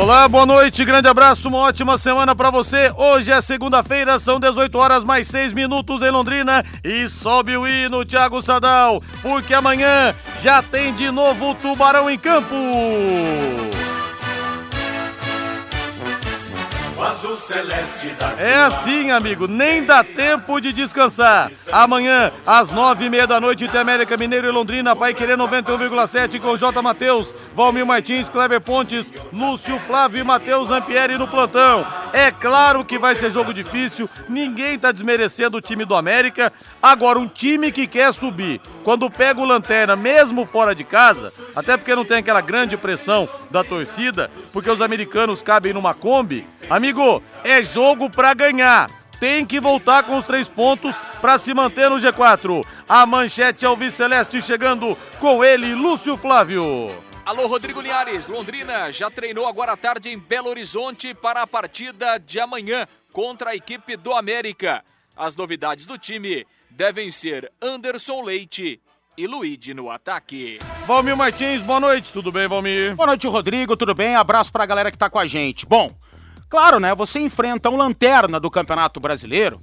Olá, boa noite, grande abraço, uma ótima semana para você. Hoje é segunda-feira, são 18 horas mais 6 minutos em Londrina e sobe o hino Thiago Sadal, porque amanhã já tem de novo o Tubarão em campo. É assim, amigo, nem dá tempo de descansar. Amanhã, às nove e meia da noite, América Mineiro e Londrina, vai querer 91,7 com J. Matheus, Valmir Martins, Kleber Pontes, Lúcio Flávio e Matheus Ampieri no plantão. É claro que vai ser jogo difícil, ninguém tá desmerecendo o time do América. Agora, um time que quer subir, quando pega o Lanterna, mesmo fora de casa, até porque não tem aquela grande pressão da torcida, porque os americanos cabem numa Kombi, amigo, é jogo para ganhar. Tem que voltar com os três pontos para se manter no G4. A manchete Alves Celeste chegando com ele, Lúcio Flávio. Alô, Rodrigo Linhares. Londrina já treinou agora à tarde em Belo Horizonte para a partida de amanhã contra a equipe do América. As novidades do time devem ser Anderson Leite e Luigi no ataque. Valmir Martins, boa noite. Tudo bem, Valmir? Boa noite, Rodrigo. Tudo bem? Abraço para a galera que tá com a gente. Bom, claro, né? Você enfrenta um lanterna do Campeonato Brasileiro.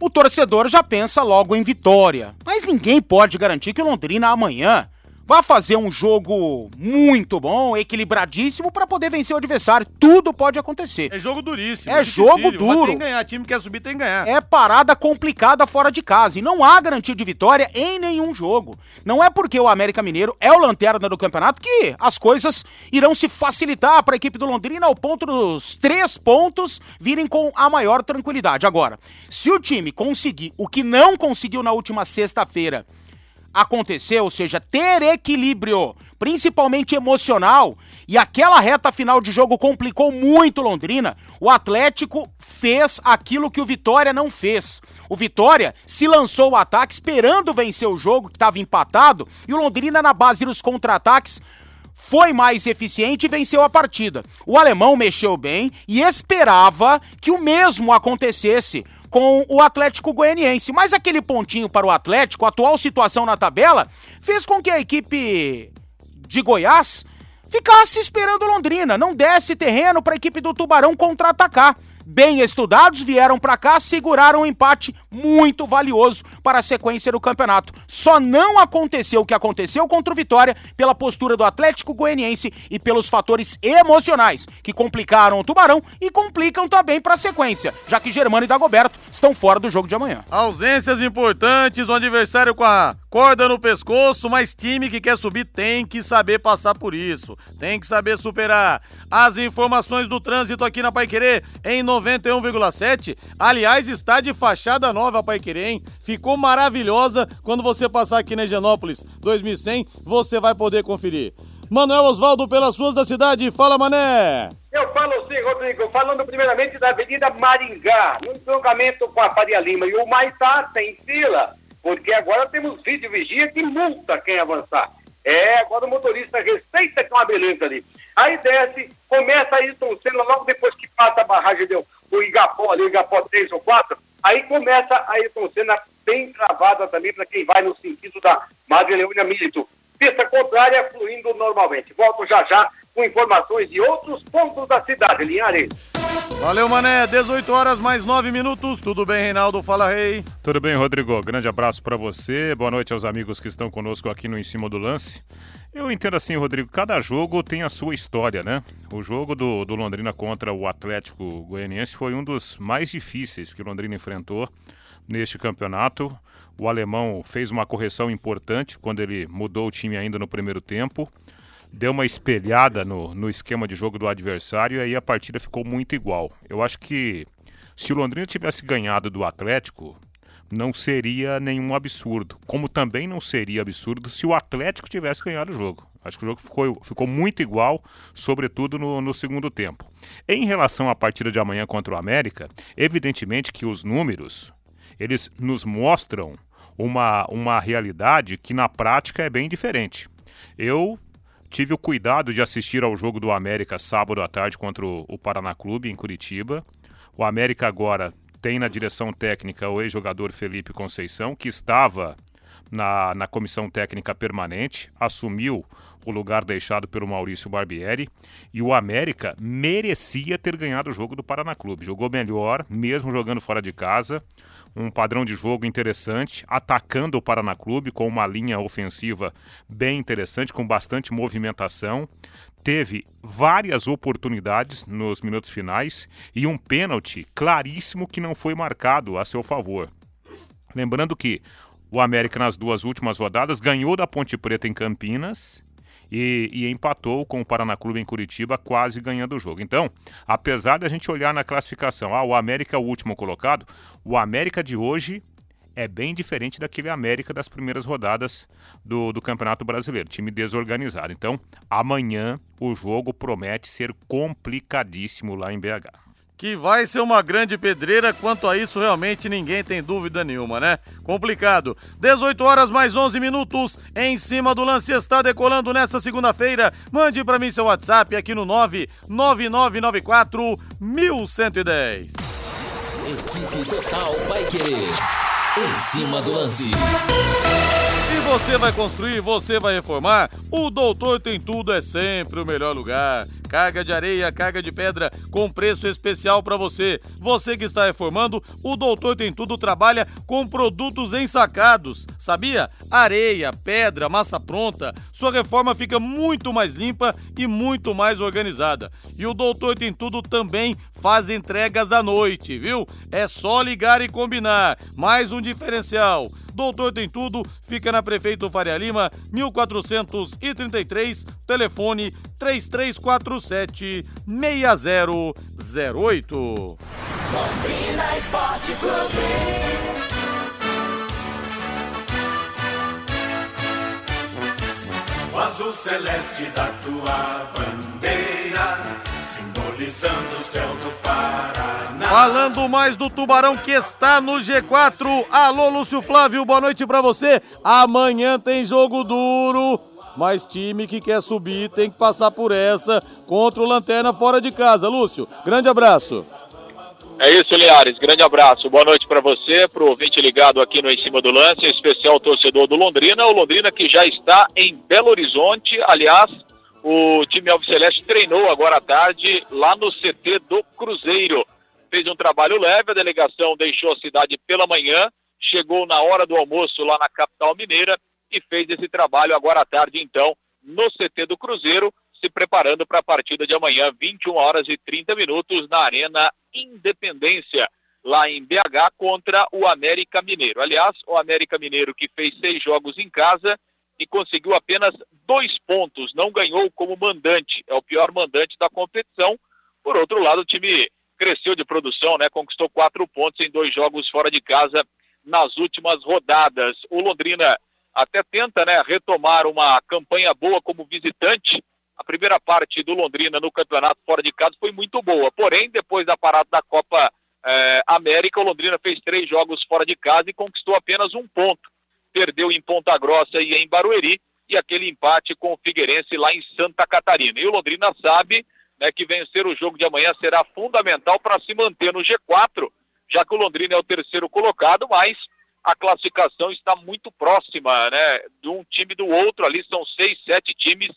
O torcedor já pensa logo em vitória. Mas ninguém pode garantir que o Londrina amanhã vai fazer um jogo muito bom, equilibradíssimo para poder vencer o adversário. Tudo pode acontecer. É jogo duríssimo. É jogo duro. tem que ganhar, time que quer subir tem que ganhar. É parada complicada fora de casa e não há garantia de vitória em nenhum jogo. Não é porque o América Mineiro é o lanterna do campeonato que as coisas irão se facilitar para a equipe do Londrina ao ponto dos três pontos virem com a maior tranquilidade. Agora, se o time conseguir o que não conseguiu na última sexta-feira, acontecer, ou seja, ter equilíbrio, principalmente emocional, e aquela reta final de jogo complicou muito Londrina, o Atlético fez aquilo que o Vitória não fez. O Vitória se lançou o ataque esperando vencer o jogo, que estava empatado, e o Londrina, na base dos contra-ataques, foi mais eficiente e venceu a partida. O alemão mexeu bem e esperava que o mesmo acontecesse com o Atlético Goianiense. Mas aquele pontinho para o Atlético, a atual situação na tabela, fez com que a equipe de Goiás ficasse esperando Londrina, não desse terreno para a equipe do Tubarão contra-atacar bem estudados, vieram para cá, seguraram um empate muito valioso para a sequência do campeonato. Só não aconteceu o que aconteceu contra o Vitória pela postura do Atlético Goianiense e pelos fatores emocionais que complicaram o Tubarão e complicam também para a sequência, já que Germano e Dagoberto estão fora do jogo de amanhã. Ausências importantes, o adversário com a corda no pescoço, mas time que quer subir tem que saber passar por isso, tem que saber superar. As informações do trânsito aqui na Paiquerê em 91,7. Aliás, está de fachada nova a Paiquerê, hein? Ficou maravilhosa. Quando você passar aqui na Higienópolis 2100, você vai poder conferir. Manuel Osvaldo pelas suas da cidade. Fala, Mané! Eu falo sim, Rodrigo. Falando primeiramente da Avenida Maringá, no entroncamento com a Faria Lima e o Maitá tem fila porque agora temos vídeo vigia que multa quem avançar. É, agora o motorista respeita que é uma beleza ali. Aí desce, começa a Ayrton Senna logo depois que passa a barragem do Igapó, ali, Igapó 3 ou 4, aí começa a Ayrton Senna bem travada também para quem vai no sentido da Madre Leônia Milito. Pista contrária fluindo normalmente. Volto já já com informações de outros pontos da cidade, Linhares. Valeu, Mané. 18 horas mais 9 minutos. Tudo bem, Reinaldo? Fala, Rei. Tudo bem, Rodrigo. Grande abraço para você. Boa noite aos amigos que estão conosco aqui no Em Cima do Lance. Eu entendo assim, Rodrigo, cada jogo tem a sua história, né? O jogo do, do Londrina contra o Atlético Goianiense foi um dos mais difíceis que o Londrina enfrentou neste campeonato. O alemão fez uma correção importante quando ele mudou o time ainda no primeiro tempo deu uma espelhada no, no esquema de jogo do adversário e aí a partida ficou muito igual. Eu acho que se o Londrina tivesse ganhado do Atlético, não seria nenhum absurdo. Como também não seria absurdo se o Atlético tivesse ganhado o jogo. Acho que o jogo ficou, ficou muito igual, sobretudo no, no segundo tempo. Em relação à partida de amanhã contra o América, evidentemente que os números eles nos mostram uma, uma realidade que na prática é bem diferente. Eu tive o cuidado de assistir ao jogo do América sábado à tarde contra o, Paraná Clube em Curitiba. O América agora tem na direção técnica o ex-jogador Felipe Conceição, que estava na, na comissão técnica permanente, assumiu o lugar deixado pelo Maurício Barbieri. E o América merecia ter ganhado o jogo do Paraná Clube. Jogou melhor, mesmo jogando fora de casa. Um padrão de jogo interessante, atacando o Paraná Clube com uma linha ofensiva bem interessante, com bastante movimentação. Teve várias oportunidades nos minutos finais e um pênalti claríssimo que não foi marcado a seu favor. Lembrando que o América, nas duas últimas rodadas, ganhou da Ponte Preta em Campinas e, e, empatou com o Paraná Clube em Curitiba, quase ganhando o jogo. Então, apesar de a gente olhar na classificação, ah, o América é o último colocado, o América de hoje é bem diferente daquele América das primeiras rodadas do, do Campeonato Brasileiro, time desorganizado. Então, amanhã o jogo promete ser complicadíssimo lá em BH que vai ser uma grande pedreira. Quanto a isso, realmente ninguém tem dúvida nenhuma, né? Complicado. 18 horas mais 11 minutos. Em cima do lance está decolando nesta segunda-feira. Mande para mim seu WhatsApp aqui no 99994 1110. Equipe Total vai querer. Em cima do lance. E você vai construir, você vai reformar? O Doutor Tem Tudo é sempre o melhor lugar. Carga de areia, carga de pedra com preço especial para você. Você que está reformando, o Doutor Tem Tudo trabalha com produtos ensacados. Sabia? Areia, pedra, massa pronta. Sua reforma fica muito mais limpa e muito mais organizada. E o Doutor Tem Tudo também faz entregas à noite, viu? É só ligar e combinar. Mais um diferencial. Doutor Tem Tudo fica na Prefeito Faria Lima, 1433, telefone 3347 6008. Londrina Esporte Clube. O azul celeste da tua bandeira simbolizando o céu do Paraná. Falando mais do Tubarão que está no G4. Alô, Lúcio Flávio, boa noite para você. Amanhã tem jogo duro. Mas time que quer subir tem que passar por essa contra o Lanterna fora de casa. Lúcio, grande abraço. É isso, Liares. Grande abraço. Boa noite para você, para o ouvinte ligado aqui no Em Cima do Lance, em especial torcedor do Londrina. O Londrina que já está em Belo Horizonte. Aliás, o time Alves Celeste treinou agora à tarde lá no CT do Cruzeiro. Fez um trabalho leve, a delegação deixou a cidade pela manhã, chegou na hora do almoço lá na capital mineira e fez esse trabalho agora à tarde, então, no CT do Cruzeiro, se preparando para a partida de amanhã, 21 horas e 30 minutos, na Arena Independência, lá em BH, contra o América Mineiro. Aliás, o América Mineiro que fez seis jogos em casa e conseguiu apenas dois pontos, não ganhou como mandante, é o pior mandante da competição. Por outro lado, o time cresceu de produção, né? Conquistou quatro pontos em dois jogos fora de casa nas últimas rodadas. O Londrina até tenta, né, retomar uma campanha boa como visitante. A primeira parte do Londrina no campeonato fora de casa foi muito boa. Porém, depois da parada da Copa eh, América, o Londrina fez três jogos fora de casa e conquistou apenas um ponto perdeu em Ponta Grossa e em Barueri, e aquele empate com o Figueirense lá em Santa Catarina. E o Londrina sabe né, que vencer o jogo de amanhã será fundamental para se manter no G4, já que o Londrina é o terceiro colocado, mas a classificação está muito próxima né, de um time do outro, ali são seis, sete times,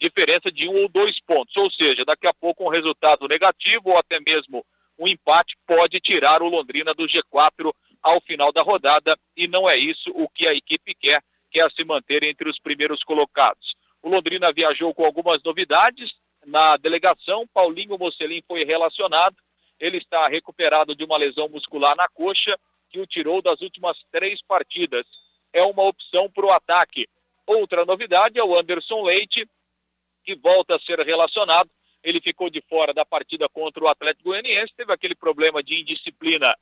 diferença de um ou dois pontos. Ou seja, daqui a pouco um resultado negativo ou até mesmo um empate pode tirar o Londrina do G4 ao final da rodada e não é isso o que a equipe quer, quer se manter entre os primeiros colocados. O Londrina viajou com algumas novidades na delegação, Paulinho Mocelin foi relacionado, ele está recuperado de uma lesão muscular na coxa que o tirou das últimas três partidas. É uma opção para o ataque. Outra novidade é o Anderson Leite, que volta a ser relacionado. Ele ficou de fora da partida contra o Atlético Goianiense, teve aquele problema de indisciplina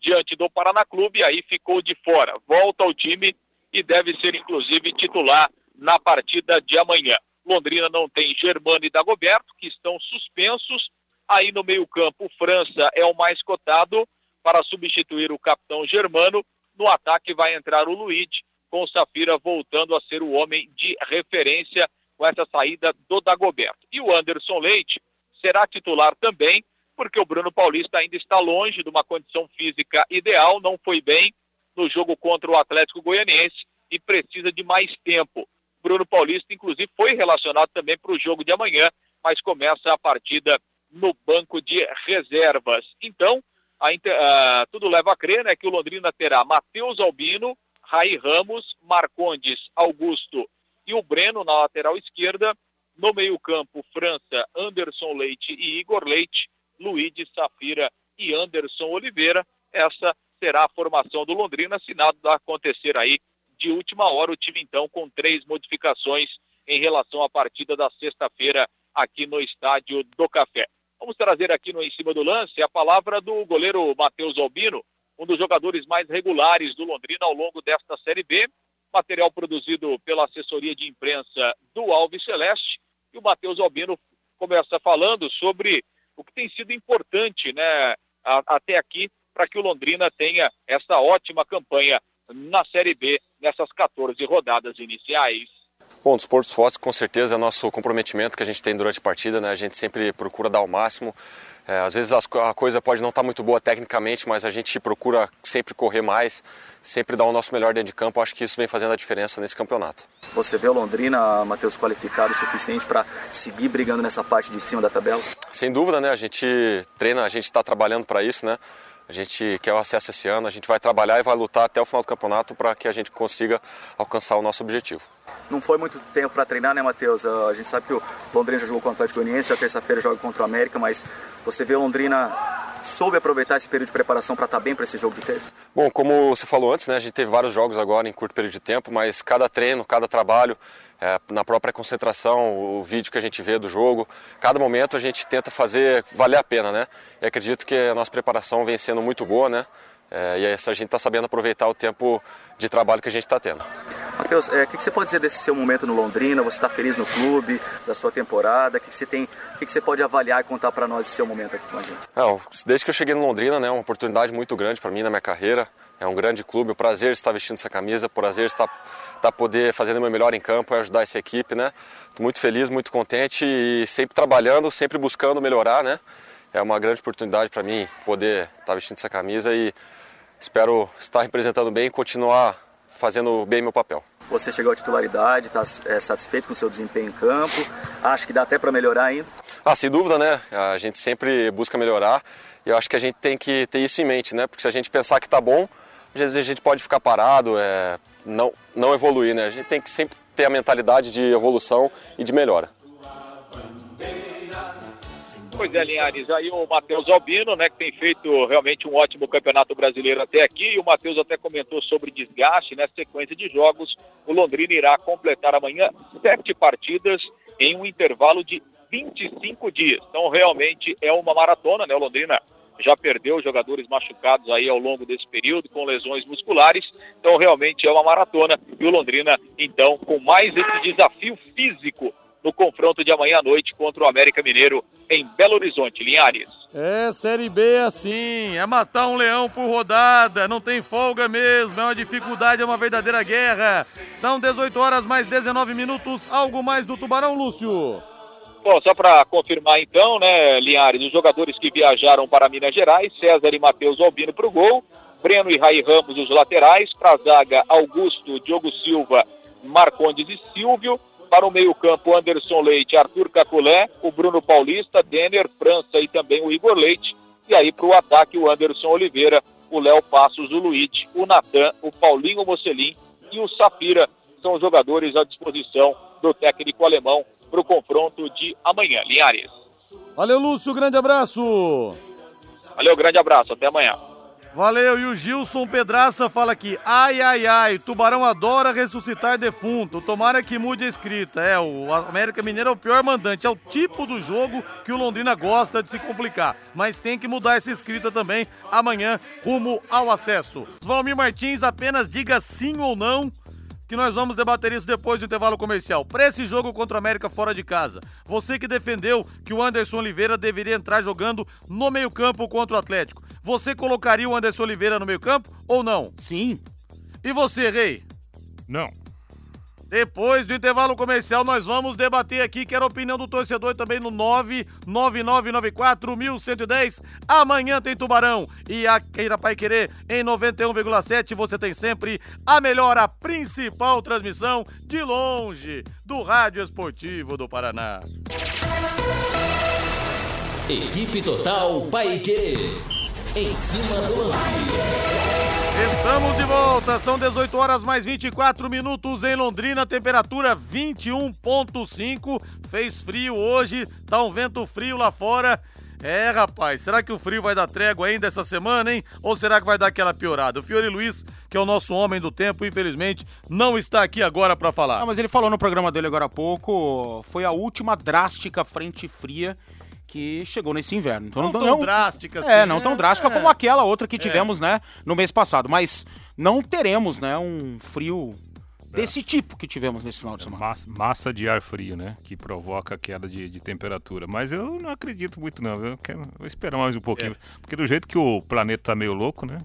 diante do Paraná Clube, aí ficou de fora. Volta ao time e deve ser inclusive titular na partida de amanhã. Londrina não tem Germano e Dagoberto, que estão suspensos. Aí no meio-campo, França é o mais cotado para substituir o capitão Germano. No ataque vai entrar o Luiz, com o Safira voltando a ser o homem de referência com essa saída do Dagoberto. E o Anderson Leite será titular também, porque o Bruno Paulista ainda está longe de uma condição física ideal, não foi bem no jogo contra o Atlético Goianiense e precisa de mais tempo. Bruno Paulista, inclusive, foi relacionado também para o jogo de amanhã, mas começa a partida no banco de reservas. Então, a, uh, tudo leva a crer né, que o Londrina terá Matheus Albino, Raí Ramos, Marcondes, Augusto e o Breno na lateral esquerda. No meio-campo, França, Anderson Leite e Igor Leite, Luiz Safira e Anderson Oliveira. Essa será a formação do Londrina, se nada acontecer aí de última hora. O time, então, com três modificações em relação à partida da sexta-feira aqui no Estádio do Café. Vamos trazer aqui no Em Cima do Lance a palavra do goleiro Matheus Albino, um dos jogadores mais regulares do Londrina ao longo desta Série B. Material produzido pela assessoria de imprensa do Alves Celeste. E o Matheus Albino começa falando sobre o que tem sido importante né, até aqui para que o Londrina tenha essa ótima campanha na Série B nessas 14 rodadas iniciais. Bom, o Desportos Fortes com certeza é nosso comprometimento que a gente tem durante a partida, né? A gente sempre procura dar o máximo. É, às vezes a coisa pode não estar tá muito boa tecnicamente, mas a gente procura sempre correr mais, sempre dar o nosso melhor dentro de campo. Acho que isso vem fazendo a diferença nesse campeonato. Você vê o Londrina, Matheus, qualificado o suficiente para seguir brigando nessa parte de cima da tabela? Sem dúvida, né? A gente treina, a gente está trabalhando para isso, né? A gente quer o acesso esse ano, a gente vai trabalhar e vai lutar até o final do campeonato para que a gente consiga alcançar o nosso objetivo. Não foi muito tempo para treinar, né, Matheus? Ah, a gente sabe que o Londrina já jogou contra o Atlético Goianiense, a terça-feira joga contra o América, mas você vê o Londrina soube aproveitar esse período de preparação para estar tá bem para esse jogo de terça? Bom, como você falou antes, né, a gente teve vários jogos agora em curto período de tempo, mas cada treino, cada trabalho, é, na própria concentração, o vídeo que a gente vê do jogo, cada momento a gente tenta fazer valer a pena, né? E acredito que a nossa preparação vem sendo muito boa, né? É, e a gente está sabendo aproveitar o tempo de trabalho que a gente está tendo. Matheus, é, o que, que, você pode dizer desse seu momento no Londrina? Você está feliz no clube, da sua temporada? O que, que, você tem, que, que você pode avaliar e contar para nós esse seu momento aqui com a gente? É, desde que eu cheguei no Londrina, né, é uma oportunidade muito grande para mim na minha carreira. É um grande clube, o prazer de estar vestindo essa camisa, o prazer de estar, estar poder fazendo o meu melhor em campo e ajudar essa equipe, né? Tô muito feliz, muito contente e sempre trabalhando, sempre buscando melhorar, né? É uma grande oportunidade para mim poder estar vestindo essa camisa e espero estar representando bem e continuar fazendo bem meu papel. Você chegou à titularidade, está é, satisfeito com o seu desempenho em campo? Acha que dá até para melhorar ainda? Ah, sem dúvida, né? A gente sempre busca melhorar e eu acho que a gente tem que ter isso em mente, né? Porque se a gente pensar que está bom, às vezes a gente pode ficar parado, é, não, não evoluir, né? A gente tem que sempre ter a mentalidade de evolução e de melhora. Pois é, Linhares, aí o Matheus Albino, né, que tem feito realmente um ótimo campeonato brasileiro até aqui, e o Matheus até comentou sobre desgaste, né, sequência de jogos, o Londrina irá completar amanhã sete partidas em um intervalo de 25 dias, então realmente é uma maratona, né, o Londrina já perdeu jogadores machucados aí ao longo desse período, com lesões musculares. Então, realmente é uma maratona. E o Londrina, então, com mais esse desafio físico no confronto de amanhã à noite contra o América Mineiro em Belo Horizonte, Linhares. É, Série B é assim, é matar um leão por rodada, não tem folga mesmo, é uma dificuldade, é uma verdadeira guerra. São 18 horas mais 19 minutos, algo mais do Tubarão, Lúcio. Bom, só para confirmar então, né, Linhares, os jogadores que viajaram para Minas Gerais, César e Matheus Albino para o gol, Breno e Rai Ramos os laterais, para a zaga Augusto, Diogo Silva, Marcondes e Silvio, para o meio-campo Anderson Leite, Arthur Caculé, o Bruno Paulista, Denner, França e também o Igor Leite, e aí para o ataque o Anderson Oliveira, o Léo Passos, o Luiz, o Natan, o Paulinho Mocelin e o Safira. São os jogadores à disposição do técnico alemão para o confronto de amanhã. Linhares. Valeu, Lúcio, grande abraço. Valeu, grande abraço, até amanhã. Valeu, e o Gilson Pedraça fala aqui, ai, ai, ai, Tubarão adora ressuscitar defunto, tomara que mude a escrita, é, o América Mineiro é o pior mandante, é o tipo do jogo que o Londrina gosta de se complicar, mas tem que mudar essa escrita também, amanhã, rumo ao acesso. Valmir Martins, apenas diga sim ou não que nós vamos debater isso depois do intervalo comercial. Para esse jogo contra o América fora de casa, você que defendeu que o Anderson Oliveira deveria entrar jogando no meio-campo contra o Atlético, você colocaria o Anderson Oliveira no meio-campo ou não? Sim. E você, Rei? Não. Depois do intervalo comercial, nós vamos debater aqui, quero a opinião do torcedor também no 99994-1110. Amanhã tem Tubarão e a Queira Pai Querer em 91,7. Você tem sempre a melhor, a principal transmissão de longe do Rádio Esportivo do Paraná. Equipe Total Paique. Em cima do lance. Estamos de volta, são 18 horas mais 24 minutos em Londrina, temperatura 21.5. Fez frio hoje, tá um vento frio lá fora. É, rapaz, será que o frio vai dar trégua ainda essa semana, hein? Ou será que vai dar aquela piorada? O Fiore Luiz, que é o nosso homem do tempo, infelizmente, não está aqui agora para falar. Ah, mas ele falou no programa dele agora há pouco, foi a última drástica frente fria que chegou nesse inverno. Então, não, não tão drástica assim. É, não tão drástica é. como aquela outra que tivemos, é. né, no mês passado. Mas não teremos, né, um frio desse tipo que tivemos nesse final de semana. Massa, massa de ar frio, né? Que provoca queda de, de, temperatura. Mas eu não acredito muito, não. Eu quero vou esperar mais um pouquinho. É. Porque do jeito que o planeta tá meio louco, né?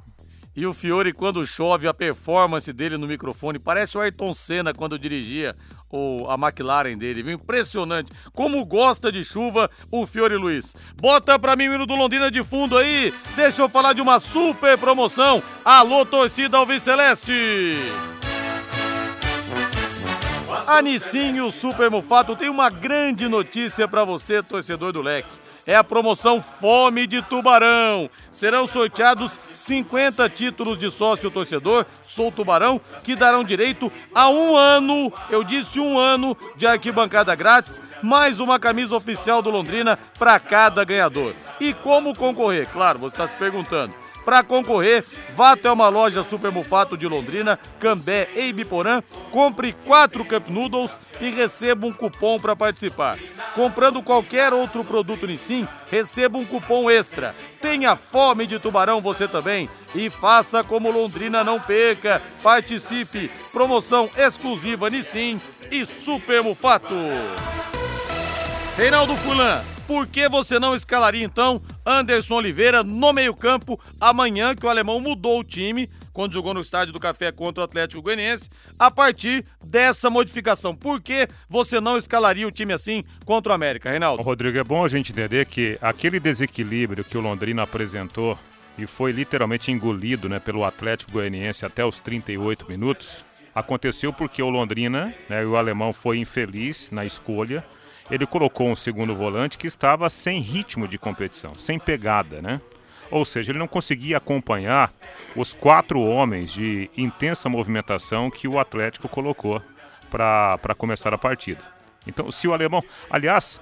E o Fiore, quando chove, a performance dele no microfone parece o Ayrton Senna quando dirigia o, a McLaren dele, viu? Impressionante. Como gosta de chuva o Fiore Luiz. Bota pra mim o hino do Londrina de fundo aí. Deixa eu falar de uma super promoção. Alô, torcida Alves Celeste. Anicinho Super Mufato tem uma grande notícia para você, torcedor do Leque é a promoção Fome de Tubarão. Serão sorteados 50 títulos de sócio torcedor Sou Tubarão, que darão direito a um ano, eu disse um ano, de arquibancada grátis, mais uma camisa oficial do Londrina para cada ganhador. E como concorrer? Claro, você está se perguntando. Para concorrer, vá até uma loja Super Mufato de Londrina, Cambé e Ibiporã, compre quatro Cup Noodles e receba um cupom para participar. Comprando qualquer outro produto Nissin, receba um cupom extra. Tenha fome de tubarão você também e faça como Londrina não perca. Participe! Promoção exclusiva Nissin e Super Mufato. Reinaldo Fulan, por que você não escalaria então Anderson Oliveira no meio-campo amanhã que o alemão mudou o time quando jogou no estádio do Café contra o Atlético Goianiense a partir dessa modificação? Por que você não escalaria o time assim contra o América, Reinaldo? Rodrigo, é bom a gente entender que aquele desequilíbrio que o Londrina apresentou e foi literalmente engolido né, pelo Atlético Goianiense até os 38 minutos, aconteceu porque o Londrina, né, o alemão foi infeliz na escolha ele colocou um segundo volante que estava sem ritmo de competição, sem pegada, né? Ou seja, ele não conseguia acompanhar os quatro homens de intensa movimentação que o Atlético colocou para começar a partida. Então, se o alemão. Aliás,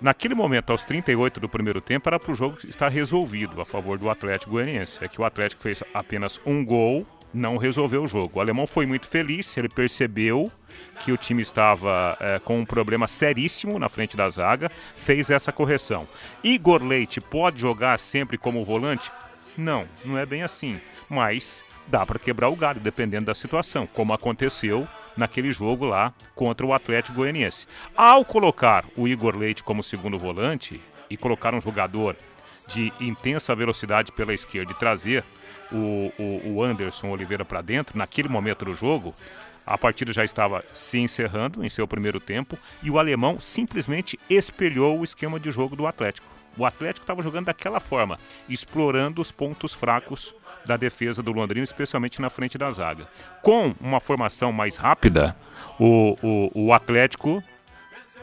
naquele momento, aos 38 do primeiro tempo, era para o jogo estar resolvido a favor do Atlético Goianiense. É que o Atlético fez apenas um gol não resolveu o jogo. O alemão foi muito feliz, ele percebeu que o time estava é, com um problema seríssimo na frente da zaga, fez essa correção. Igor Leite pode jogar sempre como volante? Não, não é bem assim. Mas dá para quebrar o galho, dependendo da situação, como aconteceu naquele jogo lá contra o Atlético Goianiense. Ao colocar o Igor Leite como segundo volante e colocar um jogador de intensa velocidade pela esquerda e trazer o, o, o Anderson Oliveira para dentro, naquele momento do jogo, a partida já estava se encerrando em seu primeiro tempo e o alemão simplesmente espelhou o esquema de jogo do Atlético. O Atlético estava jogando daquela forma, explorando os pontos fracos da defesa do Londrina, especialmente na frente da zaga. Com uma formação mais rápida, o, o, o Atlético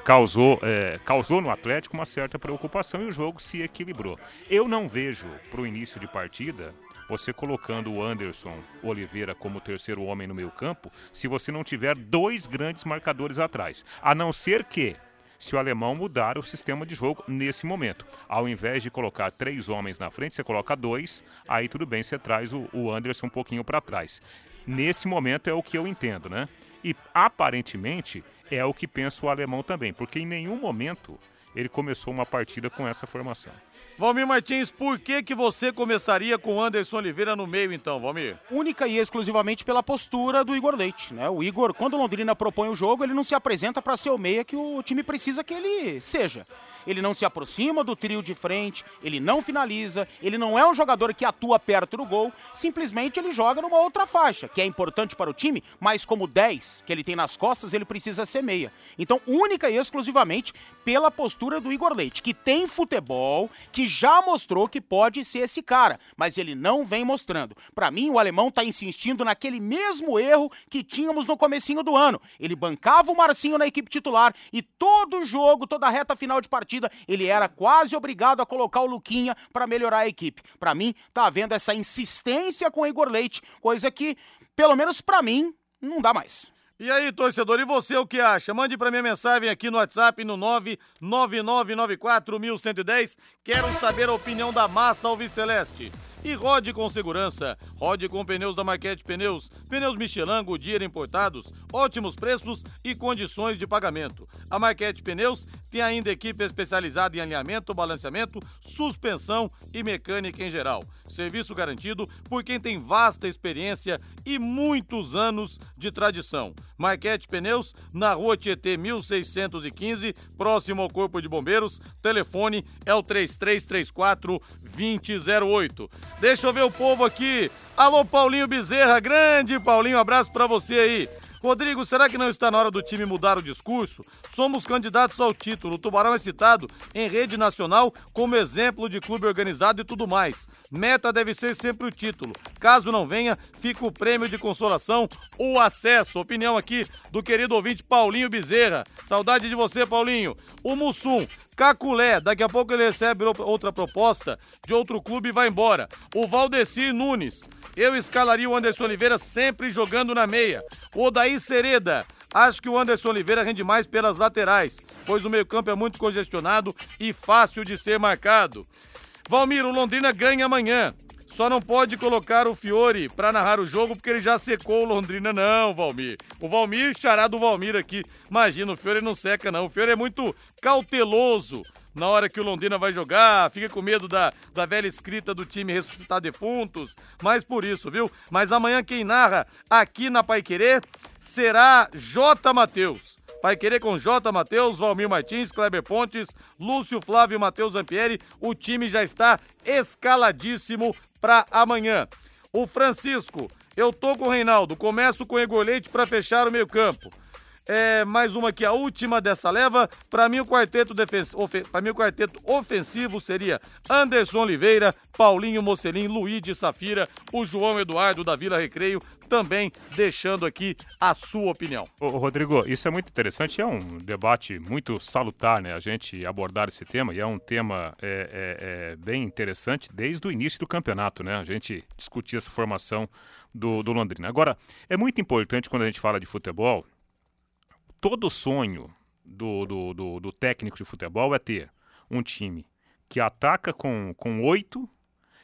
causou, é, causou no Atlético uma certa preocupação e o jogo se equilibrou. Eu não vejo para o início de partida você colocando o Anderson Oliveira como terceiro homem no meio campo, se você não tiver dois grandes marcadores atrás. A não ser que se o alemão mudar o sistema de jogo nesse momento. Ao invés de colocar três homens na frente, você coloca dois, aí tudo bem, você traz o, Anderson um pouquinho para trás. Nesse momento é o que eu entendo, né? E aparentemente é o que pensa o alemão também, porque em nenhum momento ele começou uma partida com essa formação. Valmir Martins, por que, que você começaria com Anderson Oliveira no meio, então, Valmir? Única e exclusivamente pela postura do Igor Leite, né? O Igor, quando o Londrina propõe o jogo, ele não se apresenta para ser o meia que o time precisa que ele seja ele não se aproxima do trio de frente, ele não finaliza, ele não é um jogador que atua perto do gol, simplesmente ele joga numa outra faixa, que é importante para o time, mas como 10 que ele tem nas costas, ele precisa ser meia. Então, única e exclusivamente pela postura do Igor Leite, que tem futebol, que já mostrou que pode ser esse cara, mas ele não vem mostrando. Para mim, o alemão está insistindo naquele mesmo erro que tínhamos no comecinho do ano. Ele bancava o Marcinho na equipe titular e todo jogo, toda reta final de partida partida, ele era quase obrigado a colocar o Luquinha para melhorar a equipe. Para mim, tá havendo essa insistência com o Igor Leite, coisa que, pelo menos para mim, não dá mais. E aí, torcedor, e você o que acha? Mande para minha mensagem aqui no WhatsApp no 999941110. Quero saber a opinião da massa alviceleste. E rode com segurança. Rode com pneus da Marquete Pneus. Pneus Michelin, Goodyear importados. Ótimos preços e condições de pagamento. A Marquete Pneus tem ainda equipe especializada em alinhamento, balanceamento, suspensão e mecânica em geral. Serviço garantido por quem tem vasta experiência e muitos anos de tradição. Marquete Pneus, na rua Tietê 1615, próximo ao Corpo de Bombeiros. Telefone é o 3334 2008. Deixa eu ver o povo aqui. Alô, Paulinho Bezerra, grande Paulinho, abraço para você aí. Rodrigo, será que não está na hora do time mudar o discurso? Somos candidatos ao título. O Tubarão é citado em rede nacional como exemplo de clube organizado e tudo mais. Meta deve ser sempre o título. Caso não venha, fica o prêmio de consolação, o acesso. Opinião aqui do querido ouvinte Paulinho Bezerra. Saudade de você, Paulinho. O Mussum, Caculé, daqui a pouco ele recebe outra proposta de outro clube e vai embora. O Valdecir Nunes, eu escalaria o Anderson Oliveira sempre jogando na meia. O Odaí Sereda. Acho que o Anderson Oliveira rende mais pelas laterais, pois o meio-campo é muito congestionado e fácil de ser marcado. Valmir, o Londrina ganha amanhã. Só não pode colocar o Fiore para narrar o jogo porque ele já secou o Londrina, não, Valmir. O Valmir, chará do Valmir aqui. Imagina, o Fiore não seca, não. O Fiore é muito cauteloso na hora que o Londrina vai jogar, fica com medo da, da velha escrita do time ressuscitar defuntos, mas por isso, viu? Mas amanhã quem narra aqui na Pai Querer será J. Matheus. Pai Querer com J. Matheus, Valmir Martins, Kleber Pontes, Lúcio Flávio Matheus Ampieri. O time já está escaladíssimo para amanhã. O Francisco, eu tô com o Reinaldo, começo com o Egor Leite para fechar o meio campo. É, mais uma aqui, a última dessa leva. Para mim, o quarteto defens... para mim, o quarteto ofensivo seria Anderson Oliveira, Paulinho Mocelin, Luiz de Safira, o João Eduardo da Vila Recreio, também deixando aqui a sua opinião. Ô, Rodrigo, isso é muito interessante, é um debate muito salutar, né? A gente abordar esse tema, e é um tema é, é, é bem interessante desde o início do campeonato, né? A gente discutir essa formação do, do Londrina. Agora, é muito importante quando a gente fala de futebol todo sonho do, do, do, do, técnico de futebol é ter um time que ataca com, com 8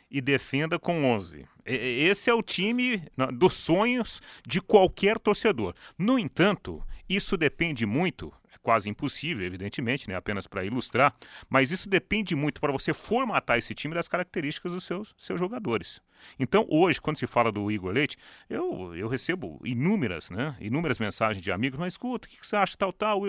e defenda com 11. Esse é o time dos sonhos de qualquer torcedor. No entanto, isso depende muito quase impossível, evidentemente, né? apenas para ilustrar, mas isso depende muito para você formatar esse time das características dos seus, seus jogadores. Então, hoje, quando se fala do Igor Leite, eu, eu recebo inúmeras, né? inúmeras mensagens de amigos, mas escuta, o que você acha tal, tal?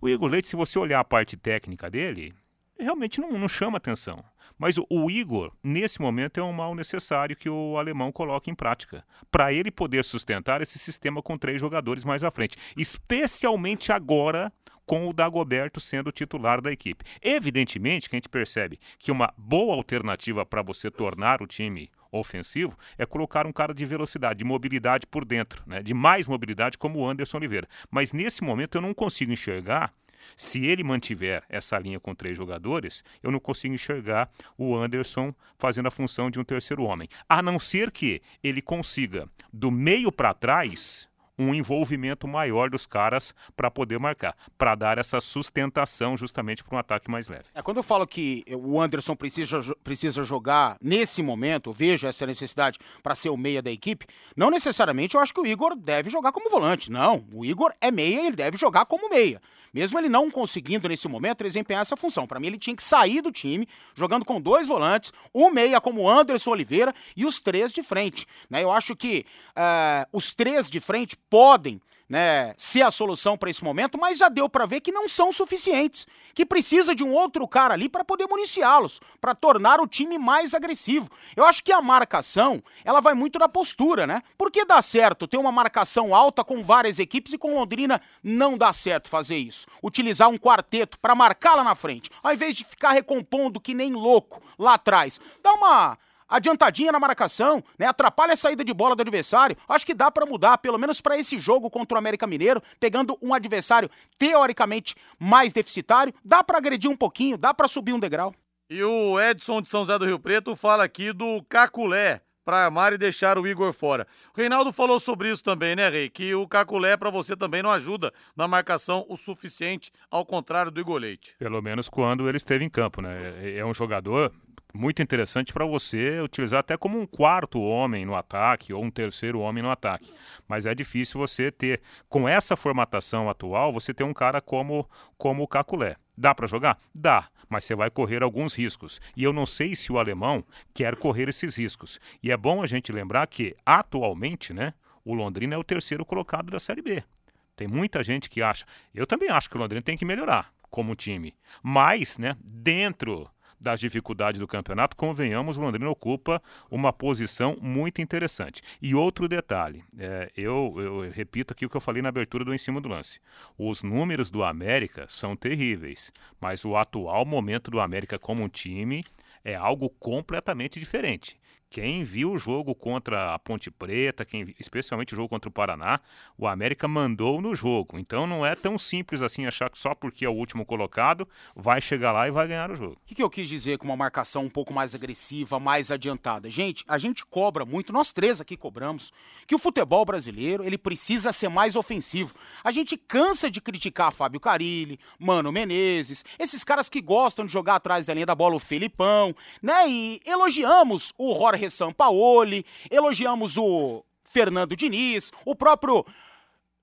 O Igor Leite, se você olhar a parte técnica dele, realmente não, não chama atenção. Mas o, o, Igor, nesse momento, é um mal necessário que o alemão coloque em prática. Para ele poder sustentar esse sistema com três jogadores mais à frente. Especialmente agora com o Dagoberto sendo titular da equipe. Evidentemente que a gente percebe que uma boa alternativa para você tornar o time ofensivo é colocar um cara de velocidade, de mobilidade por dentro, né? de mais mobilidade como o Anderson Oliveira. Mas nesse momento eu não consigo enxergar se ele mantiver essa linha com três jogadores, eu não consigo enxergar o Anderson fazendo a função de um terceiro homem. A não ser que ele consiga, do meio para trás, um envolvimento maior dos caras para poder marcar, para dar essa sustentação justamente para um ataque mais leve. É, quando eu falo que o Anderson precisa, precisa jogar nesse momento, vejo essa necessidade para ser o meia da equipe, não necessariamente eu acho que o Igor deve jogar como volante. Não, o Igor é meia e ele deve jogar como meia. Mesmo ele não conseguindo nesse momento desempenhar essa função. Para mim, ele tinha que sair do time jogando com dois volantes, o meia como Anderson Oliveira e os três de frente. Né? Eu acho que uh, os três de frente podem né, ser a solução para esse momento, mas já deu para ver que não são suficientes, que precisa de um outro cara ali para poder municiá-los, para tornar o time mais agressivo. Eu acho que a marcação, ela vai muito da postura, né? Porque dá certo ter uma marcação alta com várias equipes e com Londrina não dá certo fazer isso. Utilizar um quarteto para marcar lá na frente, ao invés de ficar recompondo que nem louco lá atrás. Dá uma adiantadinha na marcação, né? Atrapalha a saída de bola do adversário. Acho que dá para mudar, pelo menos para esse jogo contra o América Mineiro, pegando um adversário teoricamente mais deficitário, dá para agredir um pouquinho, dá para subir um degrau. E o Edson de São José do Rio Preto fala aqui do Caculé para armar e deixar o Igor fora. O Reinaldo falou sobre isso também, né, Rei? Que o Caculé para você também não ajuda na marcação o suficiente, ao contrário do Igor Leite. Pelo menos quando ele esteve em campo, né? É, é um jogador muito interessante para você utilizar até como um quarto homem no ataque ou um terceiro homem no ataque. Mas é difícil você ter, com essa formatação atual, você ter um cara como, como o Caculé. Dá para jogar? Dá, mas você vai correr alguns riscos. E eu não sei se o alemão quer correr esses riscos. E é bom a gente lembrar que, atualmente, né, o Londrina é o terceiro colocado da Série B. Tem muita gente que acha. Eu também acho que o Londrina tem que melhorar como time. Mas, né, dentro das dificuldades do campeonato, convenhamos, o Londrina ocupa uma posição muito interessante. E outro detalhe, é, eu, eu, repito aqui o que eu falei na abertura do Em Cima do Lance. Os números do América são terríveis, mas o atual momento do América como um time é algo completamente diferente. Quem viu o jogo contra a Ponte Preta, quem, especialmente o jogo contra o Paraná, o América mandou no jogo. Então não é tão simples assim achar que só porque é o último colocado vai chegar lá e vai ganhar o jogo. O que, que eu quis dizer com uma marcação um pouco mais agressiva, mais adiantada? Gente, a gente cobra muito, nós três aqui cobramos, que o futebol brasileiro ele precisa ser mais ofensivo. A gente cansa de criticar Fábio Carilli, Mano Menezes, esses caras que gostam de jogar atrás da linha da bola, o Felipão, né? E elogiamos o Jorge Jorge Sampaoli, elogiamos o Fernando Diniz, o próprio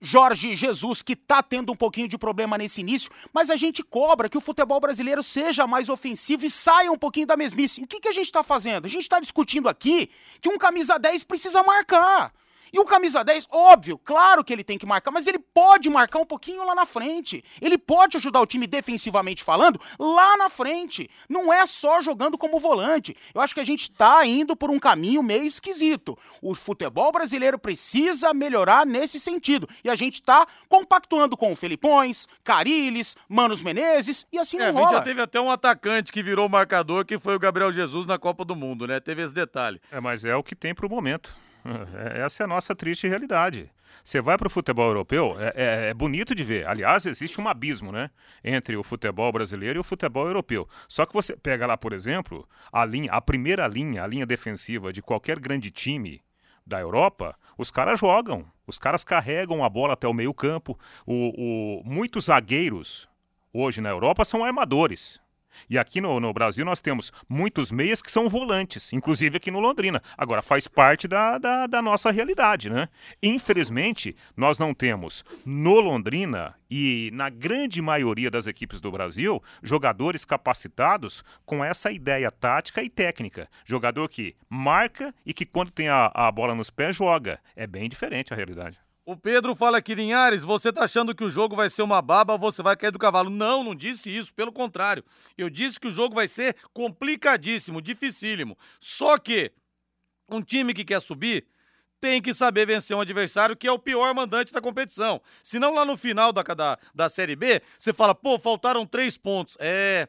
Jorge Jesus, que tá tendo um pouquinho de problema nesse início, mas a gente cobra que o futebol brasileiro seja mais ofensivo e saia um pouquinho da mesmice. O que, que a gente tá fazendo? A gente tá discutindo aqui que um camisa 10 precisa marcar. E o camisa 10, óbvio, claro que ele tem que marcar, mas ele pode marcar um pouquinho lá na frente. Ele pode ajudar o time defensivamente falando lá na frente. Não é só jogando como volante. Eu acho que a gente está indo por um caminho meio esquisito. O futebol brasileiro precisa melhorar nesse sentido. E a gente está compactuando com o Felipões, Cariles, Manos Menezes e assim é, não rola. A gente já teve até um atacante que virou marcador, que foi o Gabriel Jesus na Copa do Mundo, né? Teve esse detalhe. É, mas é o que tem pro momento. Essa é a nossa triste realidade. Você vai para o futebol europeu, é, é, é, bonito de ver. Aliás, existe um abismo, né? Entre o futebol brasileiro e o futebol europeu. Só que você pega lá, por exemplo, a, linha, a primeira linha, a linha defensiva de qualquer grande time da Europa, os caras jogam. Os caras carregam a bola até o meio-campo. O, o, muitos zagueiros hoje na Europa são armadores. E aqui no, no, Brasil nós temos muitos meias que são volantes, inclusive aqui no Londrina. Agora, faz parte da, da, da, nossa realidade, né? Infelizmente, nós não temos no Londrina e na grande maioria das equipes do Brasil jogadores capacitados com essa ideia tática e técnica. Jogador que marca e que quando tem a, a bola nos pés joga. É bem diferente a realidade. O Pedro fala aqui, Linhares, você tá achando que o jogo vai ser uma baba, você vai cair do cavalo. Não, não disse isso, pelo contrário. Eu disse que o jogo vai ser complicadíssimo, dificílimo. Só que um time que quer subir tem que saber vencer um adversário que é o pior mandante da competição. Senão lá no final da, da, da Série B, você fala, pô, faltaram três pontos. É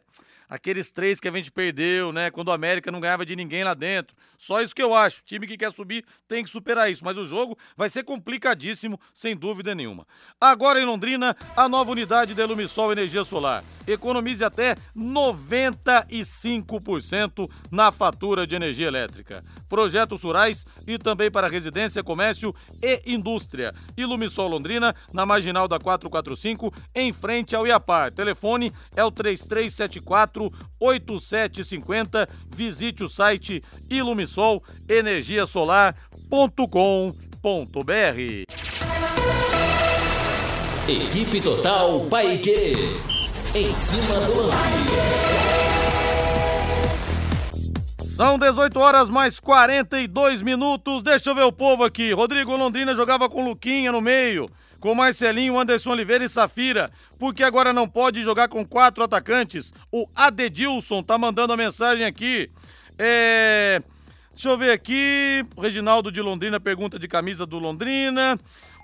aqueles três que a gente perdeu, né? Quando o América não ganhava de ninguém lá dentro. Só isso que eu acho. O time que quer subir tem que superar isso. Mas o jogo vai ser complicadíssimo, sem dúvida nenhuma. Agora em Londrina, a nova unidade da Ilumisol Energia Solar. Economize até 95% na fatura de energia elétrica. Projetos rurais e também para residência, comércio e indústria. Ilumisol Londrina, na marginal da 445, em frente ao Iapar. Telefone é o 3374 8750. Visite o site ilumisolenergiasolar.com.br. Equipe Total Paique. Em cima do lance. São 18 horas mais 42 minutos. Deixa eu ver o povo aqui. Rodrigo Londrina jogava com Luquinha no meio, com Marcelinho, Anderson Oliveira e Safira. Porque agora não pode jogar com quatro atacantes? O Adedilson tá mandando a mensagem aqui. É. Deixa eu ver aqui. Reginaldo de Londrina pergunta de camisa do Londrina.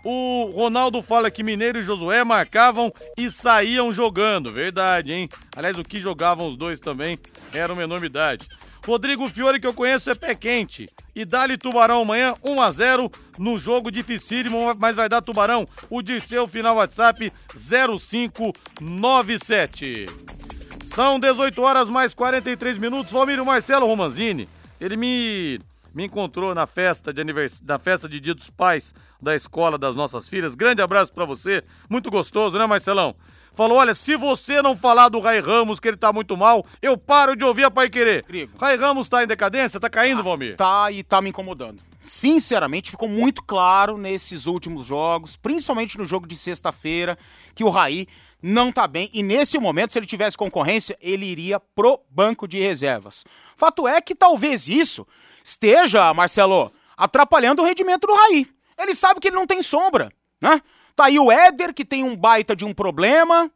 O Ronaldo fala que Mineiro e Josué marcavam e saíam jogando. Verdade, hein? Aliás, o que jogavam os dois também era uma enormidade. Rodrigo Fiore, que eu conheço, é pé quente. E dá-lhe Tubarão amanhã, 1 a 0 no jogo dificílimo, mas vai dar Tubarão. O Dirceu, final WhatsApp 0597. São 18 horas mais 43 minutos. Valmir Marcelo Romanzini, ele me, me encontrou na festa de anivers... na festa de Dia dos Pais da escola das nossas filhas. Grande abraço para você. Muito gostoso, né, Marcelão? Falou: olha, se você não falar do Rai Ramos, que ele tá muito mal, eu paro de ouvir a Pai Querer. Rai Ramos tá em decadência? Tá caindo, Valmir? Tá e tá me incomodando. Sinceramente, ficou muito claro nesses últimos jogos, principalmente no jogo de sexta-feira, que o Raí não tá bem e nesse momento, se ele tivesse concorrência, ele iria pro banco de reservas. Fato é que talvez isso esteja, Marcelo, atrapalhando o rendimento do Raí. Ele sabe que ele não tem sombra, né? Tá aí o Éder, que tem um baita de um problema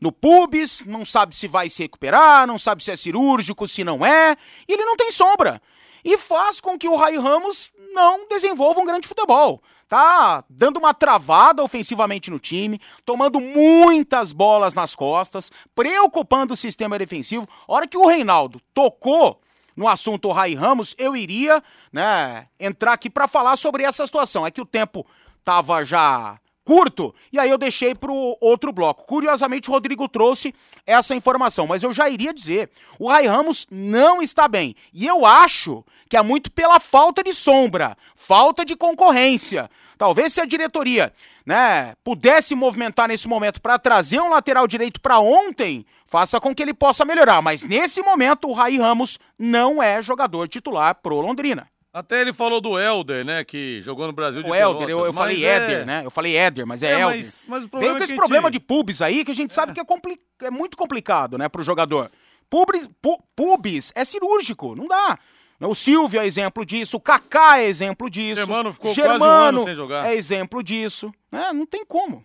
no pubis, não sabe se vai se recuperar, não sabe se é cirúrgico, se não é, e ele não tem sombra. E faz com que o Rai Ramos não desenvolva um grande futebol. Tá dando uma travada ofensivamente no time, tomando muitas bolas nas costas, preocupando o sistema defensivo. A hora que o Reinaldo tocou no assunto Rai Ramos, eu iria, né, entrar aqui para falar sobre essa situação. É que o tempo tava já curto, e aí eu deixei pro outro bloco. Curiosamente, o Rodrigo trouxe essa informação, mas eu já iria dizer, o Rai Ramos não está bem. E eu acho que é muito pela falta de sombra, falta de concorrência. Talvez se a diretoria, né, pudesse movimentar nesse momento para trazer um lateral direito para ontem, faça com que ele possa melhorar, mas nesse momento o Rai Ramos não é jogador titular pro Londrina. Até ele falou do Helder, né? Que jogou no Brasil de O Helder, eu, eu falei é- Éder, né? Eu falei Éder, mas é, É, Helder. mas- mas o problema Veio é com que esse problema de pubis aí, que a gente sabe que é, compli- é muito complicado, né, pro jogador. Pubis, pu- pubis é cirúrgico, não dá. O Silvio é exemplo disso, o Kaká é exemplo disso. Germano ficou quase Germano um ano sem jogar. é exemplo disso. né? não tem como.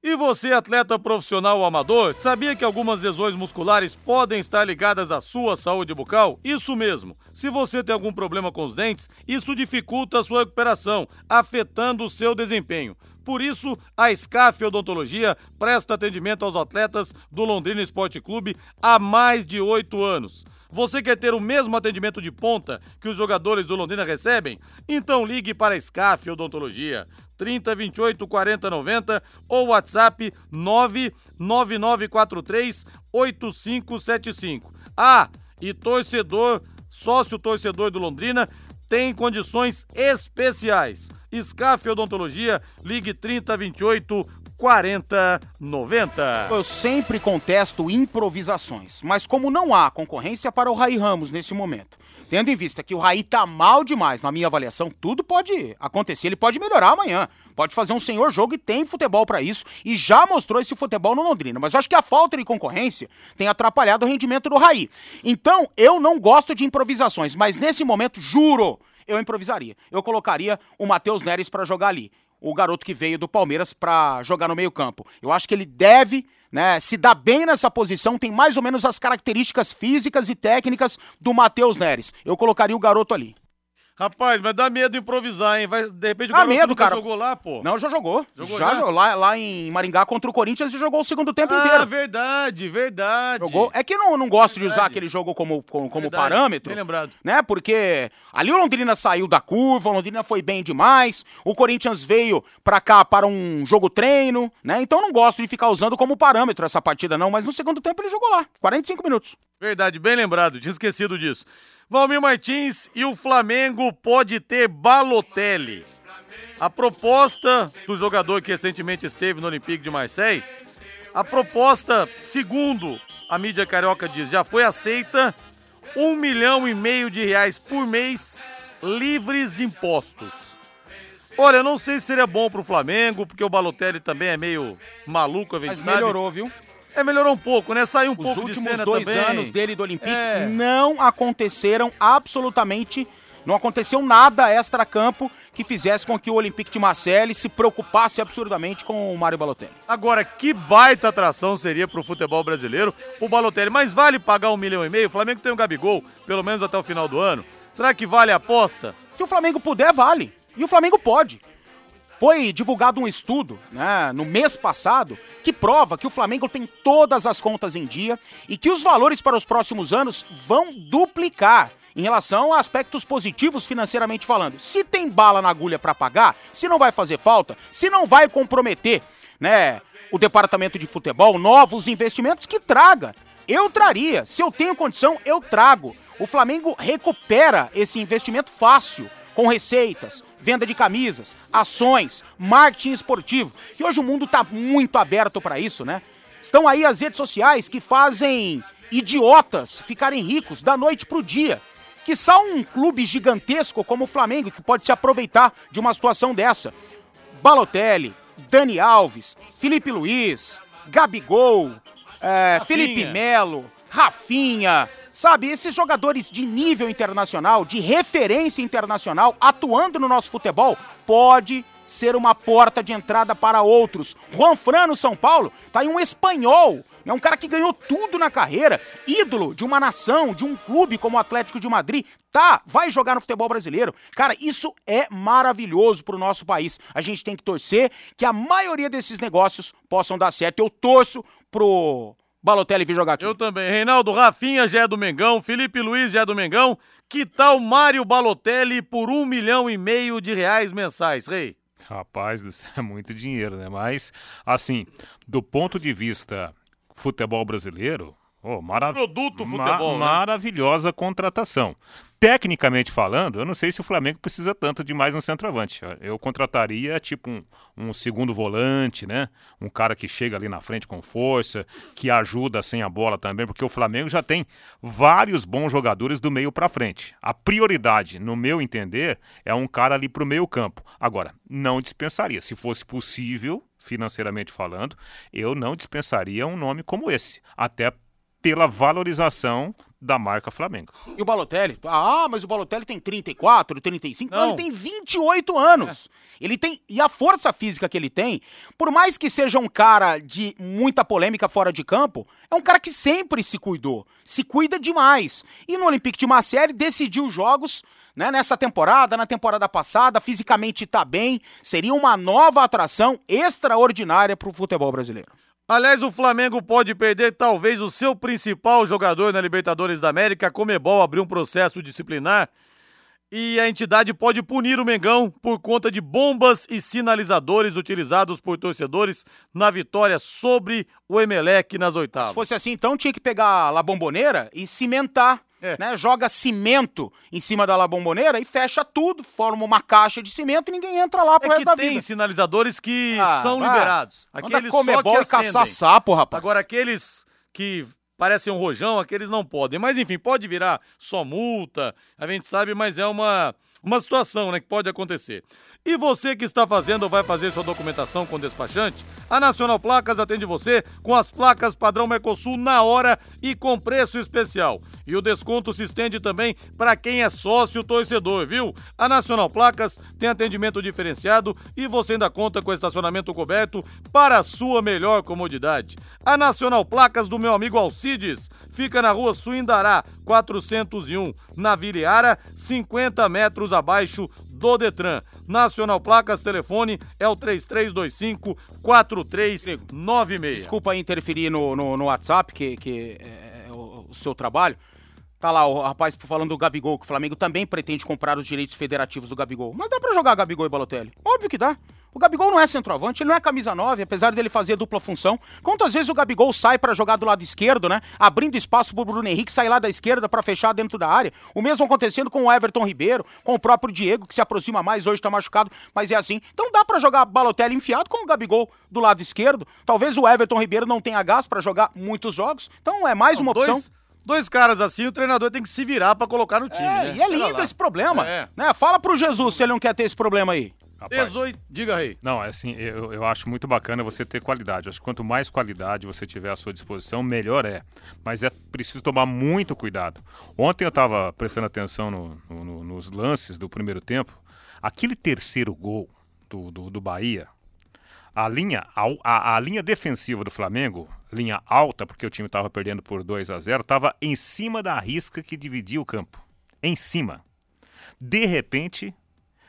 E você, atleta profissional ou amador, sabia que algumas lesões musculares podem estar ligadas à sua saúde bucal? Isso mesmo. Se você tem algum problema com os dentes, isso dificulta a sua recuperação, afetando o seu desempenho. Por isso, a SCAF Odontologia presta atendimento aos atletas do Londrina Esporte Clube há mais de oito anos. Você quer ter o mesmo atendimento de ponta que os jogadores do Londrina recebem? Então ligue para a SCAF Odontologia. 30 28 40 90 ou WhatsApp 99943 8575. Ah, e torcedor, sócio torcedor do Londrina, tem condições especiais. SCAF Odontologia, ligue 30 28 40 90. Eu sempre contesto improvisações, mas como não há concorrência para o Raí Ramos nesse momento, tendo em vista que o Raí tá mal demais na minha avaliação, tudo pode acontecer, ele pode melhorar amanhã, pode fazer um senhor jogo e tem futebol para isso e já mostrou esse futebol no Londrina, mas eu acho que a falta de concorrência tem atrapalhado o rendimento do Raí. Então, eu não gosto de improvisações, mas nesse momento, juro, eu improvisaria. Eu colocaria o Matheus Neres para jogar ali o garoto que veio do Palmeiras para jogar no meio-campo. Eu acho que ele deve, né, se dar bem nessa posição, tem mais ou menos as características físicas e técnicas do Matheus Neres. Eu colocaria o garoto ali. Rapaz, mas dá medo improvisar, hein? Vai, de repente o Dá medo, cara. jogou lá, pô. Não, já jogou. Jogou já, já? jogou. Lá, lá em Maringá contra o Corinthians ele jogou o segundo tempo ah, inteiro. verdade, verdade. Jogou. É que não, não gosto de usar Verdade. aquele jogo como, como, como Verdade, parâmetro. bem lembrado. Né? Porque ali o Londrina saiu da curva, o Londrina foi bem demais, o Corinthians veio pra cá para um jogo treino, né? Então não gosto de ficar usando como parâmetro essa partida, não. Mas no segundo tempo ele jogou lá, 45 minutos. Verdade, bem lembrado, tinha esquecido disso. Valmir Martins e o Flamengo pode ter Balotelli. A proposta do jogador que recentemente esteve no Olympique de Marseille, a proposta, segundo a mídia carioca diz, já foi aceita um milhão e meio de reais por mês, livres de impostos. Olha, eu não sei se seria bom pro Flamengo, porque o Balotelli também é meio maluco, a gente Mas sabe. melhorou, viu? É, melhorou um pouco, né? Saiu um Os pouco de últimos cena dois também. anos dele do Olympique É. não aconteceram absolutamente, não aconteceu nada extra-campo que fizesse com que o Olympique de Marseille se preocupasse absurdamente com o Mário Balotelli. Agora, que baita atração seria pro futebol brasileiro o Balotelli. Mas vale pagar um milhão e meio? O Flamengo tem um Gabigol, pelo menos até o final do ano. Será que vale a aposta? Se o Flamengo puder, vale. E o Flamengo pode. Foi divulgado um estudo, né, no mês passado, que prova que o Flamengo tem todas as contas em dia e que os valores para os próximos anos vão duplicar em relação a aspectos positivos financeiramente falando. Se tem bala na agulha para pagar, se não vai fazer falta, se não vai comprometer, né, o departamento de futebol, novos investimentos que traga. Eu traria, se eu tenho condição, eu trago. O Flamengo recupera esse investimento fácil com receitas, venda de camisas, ações, marketing esportivo. E hoje o mundo está muito aberto para isso, né? Estão aí as redes sociais que fazem idiotas ficarem ricos da noite pro dia. Que só um clube gigantesco como o Flamengo que pode se aproveitar de uma situação dessa. Balotelli, Dani Alves, Felipe Luiz, Gabigol, é, Felipe Melo, Rafinha, sabe, esses jogadores de nível internacional, de referência internacional, atuando no nosso futebol, pode ser uma porta de entrada para outros. Juan Fran no São Paulo tá aí um espanhol, é um cara que ganhou tudo na carreira, ídolo de uma nação, de um clube como o Atlético de Madrid, tá, vai jogar no futebol brasileiro. Cara, isso é maravilhoso pro nosso país. A gente tem que torcer que a maioria desses negócios possam dar certo. Eu torço pro Balotelli vir jogar aqui. Eu também. Reinaldo Rafinha já é do Mengão, Felipe Luiz já é do Mengão. Que tal Mário Balotelli por um milhão e meio de reais mensais, Rei? Rapaz, isso é muito dinheiro, né? Mas, assim, do ponto de vista futebol brasileiro, oh, marav Produto ma- futebol, né? maravilhosa contratação. Tecnicamente falando, eu não sei se o Flamengo precisa tanto de mais um centroavante. Eu contrataria tipo um, um segundo volante, né? Um cara que chega ali na frente com força, que ajuda sem a bola também, porque o Flamengo já tem vários bons jogadores do meio pra frente. A prioridade, no meu entender, é um cara ali pro meio campo. Agora, não dispensaria. Se fosse possível, financeiramente falando, eu não dispensaria um nome como esse. Até pela valorização da marca Flamengo. E o Balotelli? Ah, mas o Balotelli tem 34, 35, não, Não. ele tem 28 anos. Ele tem e a força física que ele tem, por mais que seja um cara de muita polêmica fora de campo, é um cara que sempre se cuidou, se cuida demais. E no Olympique de Marseille decidiu jogos né, nessa temporada, na temporada passada, fisicamente tá bem, seria uma nova atração extraordinária pro futebol brasileiro. Aliás, o Flamengo pode perder talvez o seu principal jogador na Libertadores da América. A Comebol abriu um processo disciplinar e a entidade pode punir o Mengão por conta de bombas e sinalizadores utilizados por torcedores na vitória sobre o Emelec nas oitavas. Se fosse assim, então tinha que pegar a La Bombonera e cimentar. É. Né? Joga cimento em cima da La Bombonera e fecha tudo, forma uma caixa de cimento e ninguém entra lá pro É resto que da tem vida. sinalizadores que Ah, são vai. liberados. Aqueles só Comebol que e caçar sapo, rapaz. Agora, aqueles que parecem um rojão, aqueles não podem. Mas, enfim, pode virar só multa, a gente sabe, mas é uma, uma situação né, que pode acontecer. E você que está fazendo ou vai fazer sua documentação com despachante, a Nacional Placas atende você com as placas padrão Mercosul na hora e com preço especial. E o desconto se estende também para quem é sócio torcedor, viu? A Nacional Placas tem atendimento diferenciado e você ainda conta com estacionamento coberto para a sua melhor comodidade. A Nacional Placas do meu amigo Alcides fica na rua Suindará, 401, na Viliara, 50 metros abaixo do Detran. Nacional Placas, telefone é o 3325 4396. Desculpa interferir no, no, no WhatsApp, que, que é, é o, o seu trabalho. Tá lá o rapaz falando do Gabigol, que o Flamengo também pretende comprar os direitos federativos do Gabigol. Mas dá pra jogar Gabigol e Balotelli? Óbvio que dá. O Gabigol não é centroavante, ele não é camisa 9, apesar dele fazer dupla função. Quantas vezes o Gabigol sai para jogar do lado esquerdo, né? Abrindo espaço pro Bruno Henrique sair lá da esquerda para fechar dentro da área. O mesmo acontecendo com o Everton Ribeiro, com o próprio Diego, que se aproxima mais, hoje tá machucado, mas é assim. Então dá para jogar Balotelli enfiado com o Gabigol do lado esquerdo. Talvez o Everton Ribeiro não tenha gás para jogar muitos jogos. Então é mais uma opção. Dois, dois caras assim, o treinador tem que se virar para colocar no time, É, né? e é lindo esse problema. É. Né? Fala pro Jesus se ele não quer ter esse problema aí. Rapaz, 18, diga aí. Não, é assim, eu, eu acho muito bacana você ter qualidade. Acho que quanto mais qualidade você tiver à sua disposição, melhor é. Mas é preciso tomar muito cuidado. Ontem eu estava prestando atenção no- no- no- nos lances do primeiro tempo. Aquele terceiro gol do, do, do Bahia, a linha, al- a, a linha defensiva do Flamengo, linha alta, porque o time estava perdendo por 2 a 0 estava em cima da risca que dividia o campo. Em cima. De repente,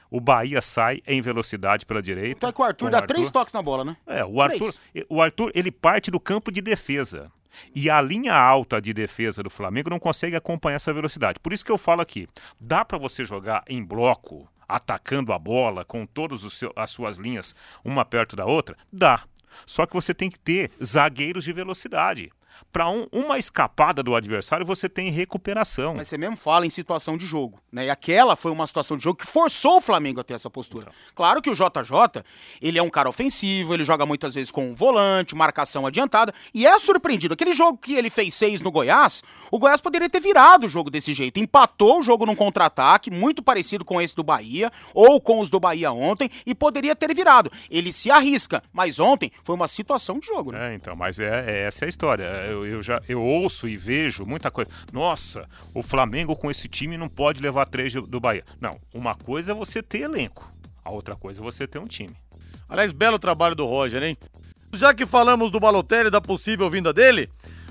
o Bahia sai em velocidade pela direita. Até que o Arthur dá três toques na bola, né? É, o Arthur, Três. o Arthur, ele parte do campo de defesa. E a linha alta de defesa do Flamengo não consegue acompanhar essa velocidade. Por isso que eu falo aqui, dá para você jogar em bloco, atacando a bola com todas as suas linhas uma perto da outra? Dá. Só que você tem que ter zagueiros de velocidade. Para uma escapada do adversário, você tem recuperação. Mas você mesmo fala em situação de jogo, né? E aquela foi uma situação de jogo que forçou o Flamengo a ter essa postura. Claro que o JJ, ele é um cara ofensivo, ele joga muitas vezes com um volante, marcação adiantada, e é surpreendido. Aquele jogo que ele fez seis no Goiás, o Goiás poderia ter virado o jogo desse jeito. Empatou o jogo num contra-ataque, muito parecido com esse do Bahia, ou com os do Bahia ontem, e poderia ter virado. Ele se arrisca, mas ontem foi uma situação de jogo, né? É, então, mas é, é- essa é a história. Eu, eu já eu ouço e vejo muita coisa. Nossa, o Flamengo com esse time não pode levar três do, Bahia. Não, uma coisa é você ter elenco, a outra coisa é você ter um time. Aliás, belo trabalho do Roger, hein? Já que falamos do Balotelli e da possível vinda dele,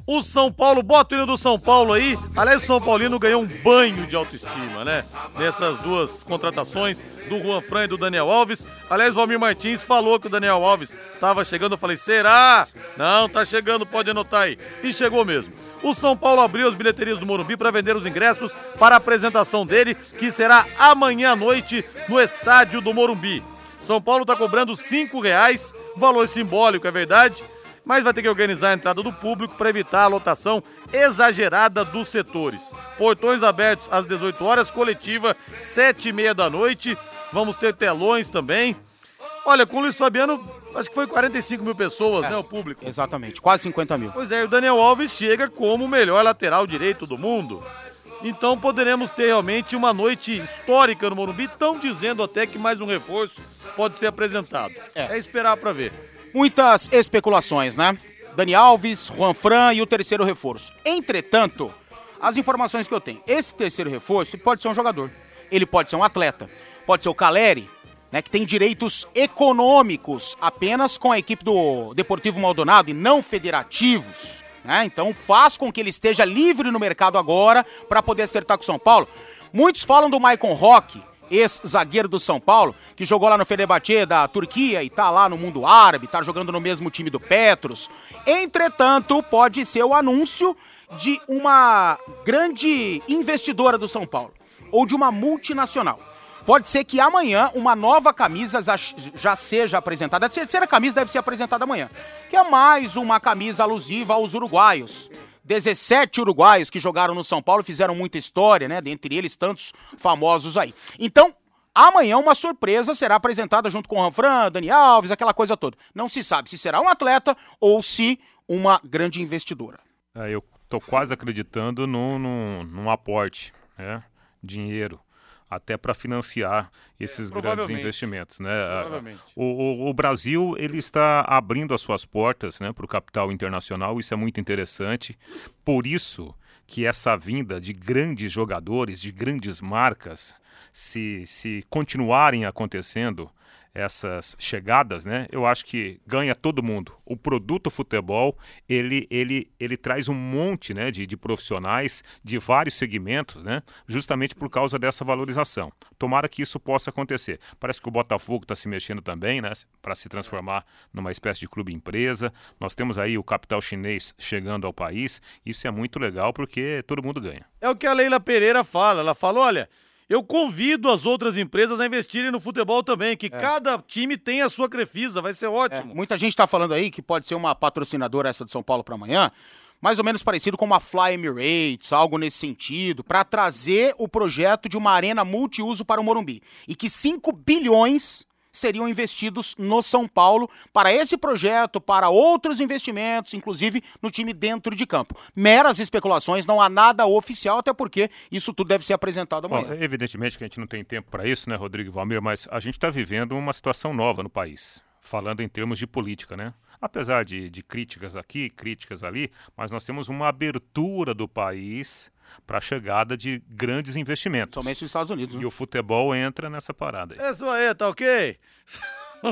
o São Paulo, bota o hino do São Paulo aí. Aliás, o São Paulino ganhou um banho de autoestima, né? Nessas duas contratações do Juan Fran e do Daniel Alves. Aliás, o Valmir Martins falou que o Daniel Alves estava chegando. Eu falei, será? Não, tá chegando, pode anotar aí. E chegou mesmo. O São Paulo abriu as bilheterias do Morumbi para vender os ingressos para a apresentação dele, que será amanhã à noite no estádio do Morumbi. São Paulo está cobrando R$ reais, valor simbólico, é verdade, mas vai ter que organizar a entrada do público para evitar a lotação exagerada dos setores. Portões abertos às 18 horas, coletiva 7 e meia da noite. Vamos ter telões também. Olha, com o Luiz Fabiano, acho que foi 45 mil pessoas, né, o público. Exatamente, quase 50 mil. Pois é, e o Daniel Alves chega como o melhor lateral direito do mundo. Então poderemos ter realmente uma noite histórica no Morumbi. Estão dizendo até que mais um reforço pode ser apresentado. É, esperar para ver. Muitas especulações, né? Dani Alves, Juan Fran e o terceiro reforço. Entretanto, as informações que eu tenho, esse terceiro reforço pode ser um jogador, ele pode ser um atleta, pode ser o Caleri, né, que tem direitos econômicos apenas com a equipe do Deportivo Maldonado e não federativos. Né? Então faz com que ele esteja livre no mercado agora para poder acertar com o São Paulo. Muitos falam do Maicon Roque, ex-zagueiro do São Paulo, que jogou lá no Fenerbahçe da Turquia e tá lá no mundo árabe, tá jogando no mesmo time do Petros. Entretanto, pode ser o anúncio de uma grande investidora do São Paulo ou de uma multinacional. Pode ser que amanhã uma nova camisa já- seja apresentada. A terceira camisa deve ser apresentada amanhã, que é mais uma camisa alusiva aos uruguaios. 17 uruguaios que jogaram no São Paulo fizeram muita história, né? Dentre eles, tantos famosos aí. Então, amanhã uma surpresa será apresentada junto com o Ranfran, Dani Alves, aquela coisa toda. Não se sabe se será um atleta ou se uma grande investidora. É, eu tô quase acreditando num, num, num aporte, né? Dinheiro. Até para financiar esses grandes provavelmente. investimentos, né? O, o- o Brasil ele está abrindo as suas portas, né, para o capital internacional. Isso é muito interessante. Por isso que essa vinda de grandes jogadores, de grandes marcas, se, se continuarem acontecendo, essas chegadas, né? Eu acho que ganha todo mundo. O produto futebol, ele, ele, ele traz um monte né, de, de profissionais de vários segmentos, né? Justamente por causa dessa valorização. Tomara que isso possa acontecer. Parece que o Botafogo está se mexendo também, né? Para se transformar numa espécie de clube empresa. Nós temos aí o capital chinês chegando ao país. Isso é muito legal porque todo mundo ganha. É o que a Leila Pereira fala. Ela fala: olha. Eu convido as outras empresas a investirem no futebol também, que é. cada time tem a sua Crefisa, vai ser ótimo. É. Muita gente está falando aí que pode ser uma patrocinadora essa de São Paulo para amanhã, mais ou menos parecido com uma Fly Emirates, algo nesse sentido, para trazer o projeto de uma arena multiuso para o Morumbi. E que 5 bilhões seriam investidos no São Paulo para esse projeto, para outros investimentos, inclusive no time dentro de campo. Meras especulações, não há nada oficial, até porque isso tudo deve ser apresentado amanhã. Bom, evidentemente que a gente não tem tempo para isso, né, Rodrigo Valmir, mas a gente está vivendo uma situação nova no país, falando em termos de política, né? Apesar de, de críticas aqui, críticas ali, mas nós temos uma abertura do país para a chegada de grandes investimentos. Somente nos Estados Unidos. Né? E o futebol entra nessa parada. Aí. É isso aí, tá ok?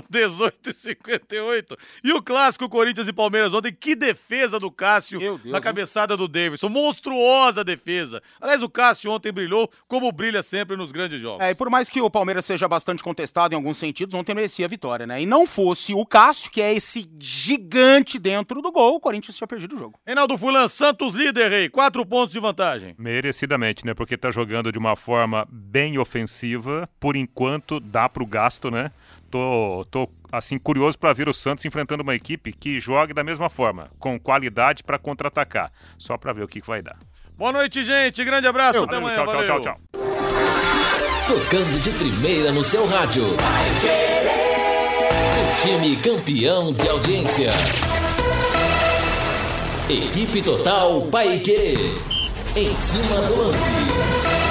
18 e 58. E o clássico Corinthians e Palmeiras ontem, que defesa do Cássio Deus, na cabeçada hein? do Davidson. Monstruosa defesa. Aliás, o Cássio ontem brilhou como brilha sempre nos grandes jogos. É, e por mais que o Palmeiras seja bastante contestado em alguns sentidos, ontem merecia a vitória, né? E não fosse o Cássio, que é esse gigante dentro do gol, o Corinthians tinha perdido o jogo. Reinaldo Fulan, Santos líder, rei. Quatro pontos de vantagem. Merecidamente, né? Porque tá jogando de uma forma bem ofensiva. Por enquanto, dá pro gasto, né? Tô, tô assim curioso para ver o Santos enfrentando uma equipe que jogue da mesma forma, com qualidade para contra-atacar. Só para ver o que, que vai dar. Boa noite, gente. Grande abraço. Até amanhã. Tchau, tchau, tchau, tchau. Tocando de primeira no seu rádio. O time campeão de audiência. Equipe Total Paique. Em cima do lance.